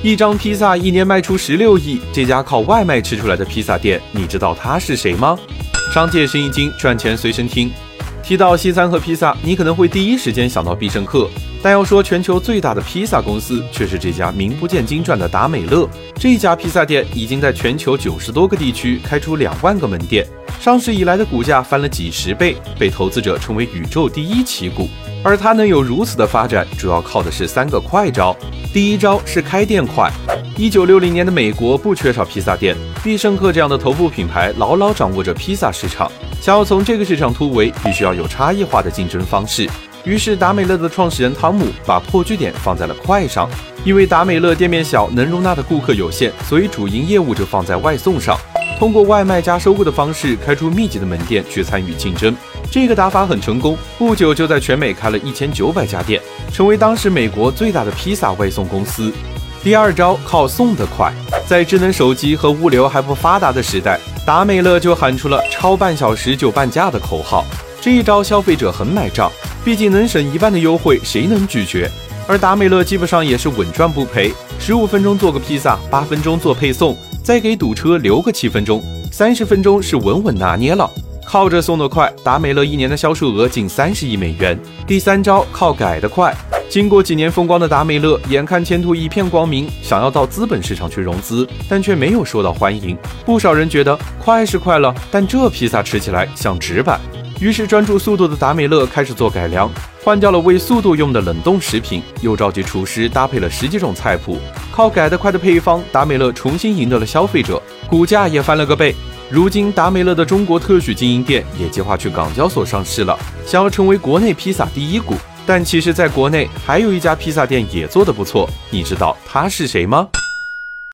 一张披萨一年卖出十六亿，这家靠外卖吃出来的披萨店，你知道他是谁吗？商界生意经，赚钱随身听。提到西餐和披萨，你可能会第一时间想到必胜客，但要说全球最大的披萨公司，却是这家名不见经传的达美乐。这家披萨店已经在全球九十多个地区开出两万个门店，上市以来的股价翻了几十倍，被投资者称为宇宙第一奇股。而它能有如此的发展，主要靠的是三个快招。第一招是开店快。一九六零年的美国不缺少披萨店，必胜客这样的头部品牌牢牢掌握着披萨市场。想要从这个市场突围，必须要有差异化的竞争方式。于是达美乐的创始人汤姆把破据点放在了快上。因为达美乐店面小，能容纳的顾客有限，所以主营业务就放在外送上，通过外卖加收购的方式开出密集的门店去参与竞争。这个打法很成功，不久就在全美开了一千九百家店，成为当时美国最大的披萨外送公司。第二招靠送得快，在智能手机和物流还不发达的时代，达美乐就喊出了“超半小时就半价”的口号。这一招消费者很买账，毕竟能省一半的优惠，谁能拒绝？而达美乐基本上也是稳赚不赔，十五分钟做个披萨，八分钟做配送，再给堵车留个七分钟，三十分钟是稳稳拿捏了。靠着送得快，达美乐一年的销售额近三十亿美元。第三招靠改得快。经过几年风光的达美乐，眼看前途一片光明，想要到资本市场去融资，但却没有受到欢迎。不少人觉得快是快了，但这披萨吃起来像纸板。于是专注速度的达美乐开始做改良，换掉了为速度用的冷冻食品，又召集厨师搭配了十几种菜谱，靠改得快的配方，达美乐重新赢得了消费者，股价也翻了个倍。如今，达美乐的中国特许经营店也计划去港交所上市了，想要成为国内披萨第一股。但其实，在国内还有一家披萨店也做得不错，你知道他是谁吗？